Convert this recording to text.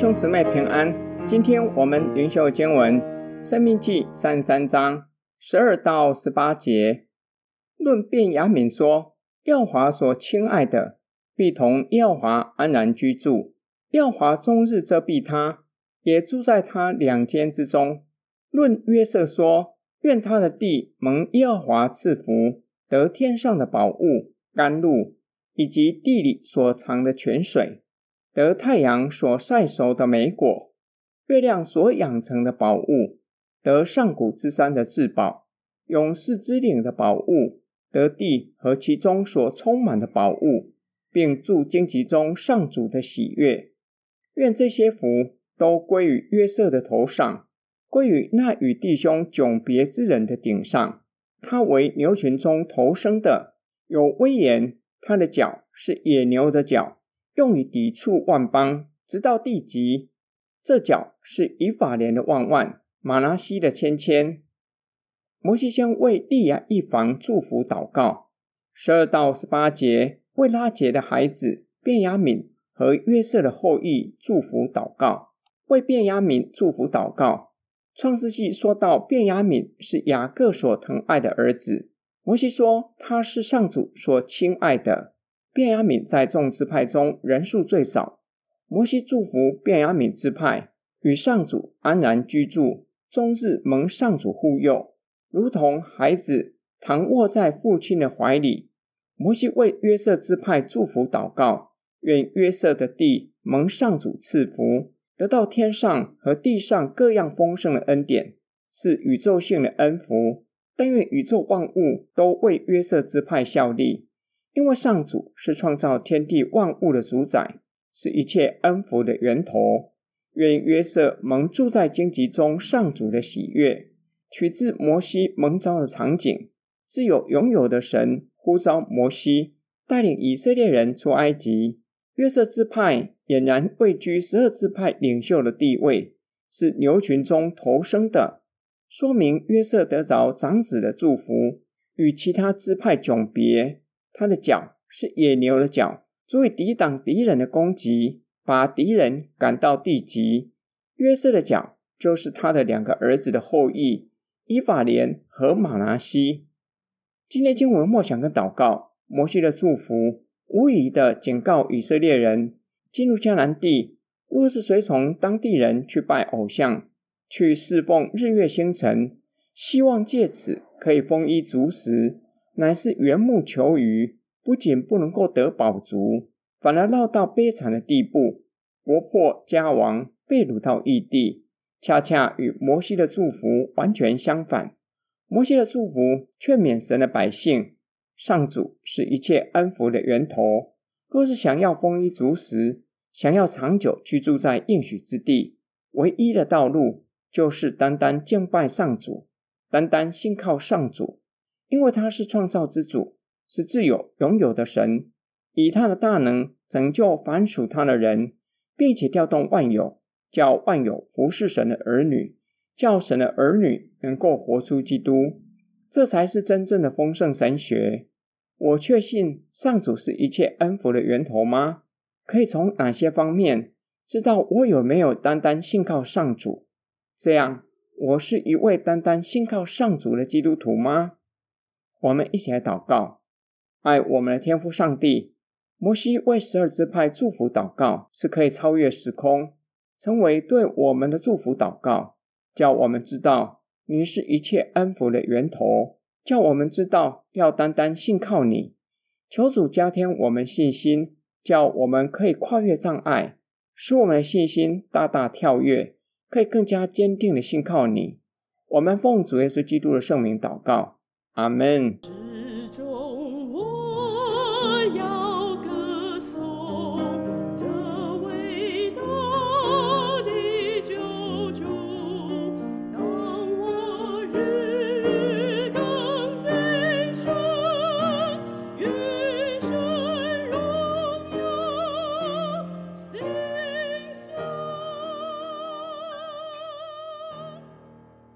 兄姊妹平安。今天我们灵修经文《生命记》三十三章十二到十八节，论便雅悯说：耀华所亲爱的，必同耀华安然居住。耀华终日遮蔽他，也住在他两间之中。论约瑟说：愿他的地蒙耀华赐福，得天上的宝物、甘露，以及地里所藏的泉水。得太阳所晒熟的美果，月亮所养成的宝物，得上古之山的至宝，永世之岭的宝物，得地和其中所充满的宝物，并众荆棘中上主的喜悦。愿这些福都归于约瑟的头上，归于那与弟兄迥别之人的顶上。他为牛群中头生的，有威严，他的脚是野牛的脚。用以抵触万邦，直到地极。这脚是以法莲的万万，玛拿西的千千。摩西先为利亚一房祝福祷告。十二到十八节为拉结的孩子便雅悯和约瑟的后裔祝福祷告。为便雅悯祝福祷告。创世记说到便雅悯是雅各所疼爱的儿子。摩西说他是上主所亲爱的。便雅悯在众支派中人数最少。摩西祝福便雅悯支派与上主安然居住，终日蒙上主护佑，如同孩子躺卧在父亲的怀里。摩西为约瑟支派祝福祷告，愿约瑟的地蒙上主赐福，得到天上和地上各样丰盛的恩典，是宇宙性的恩福。但愿宇宙万物都为约瑟支派效力。因为上主是创造天地万物的主宰，是一切恩福的源头。愿约瑟蒙住在荆棘中，上主的喜悦，取自摩西蒙召的场景。自有永有的神呼召摩西，带领以色列人出埃及。约瑟支派俨然位居十二支派领袖的地位，是牛群中头生的，说明约瑟得着长子的祝福，与其他支派迥别。他的脚是野牛的脚，足以抵挡敌人的攻击，把敌人赶到地极。约瑟的脚就是他的两个儿子的后裔以法莲和玛拿西。今天经文默想跟祷告，摩西的祝福无疑的警告以色列人，进入迦南地，若是随从当地人去拜偶像，去侍奉日月星辰，希望借此可以丰衣足食。乃是缘木求鱼，不仅不能够得饱足，反而落到悲惨的地步，国破家亡，被掳到异地，恰恰与摩西的祝福完全相反。摩西的祝福劝勉神的百姓，上主是一切恩福的源头。若是想要丰衣足食，想要长久居住在应许之地，唯一的道路就是单单敬拜上主，单单信靠上主。因为他是创造之主，是自有拥有的神，以他的大能拯救凡属他的人，并且调动万有，叫万有服侍神的儿女，叫神的儿女能够活出基督，这才是真正的丰盛神学。我确信上主是一切恩福的源头吗？可以从哪些方面知道我有没有单单信靠上主？这样，我是一位单单信靠上主的基督徒吗？我们一起来祷告，爱我们的天父上帝。摩西为十二支派祝福祷告，是可以超越时空，成为对我们的祝福祷告，叫我们知道你是一切恩福的源头，叫我们知道要单单信靠你。求主加添我们信心，叫我们可以跨越障碍，使我们的信心大大跳跃，可以更加坚定的信靠你。我们奉主耶稣基督的圣名祷告。阿门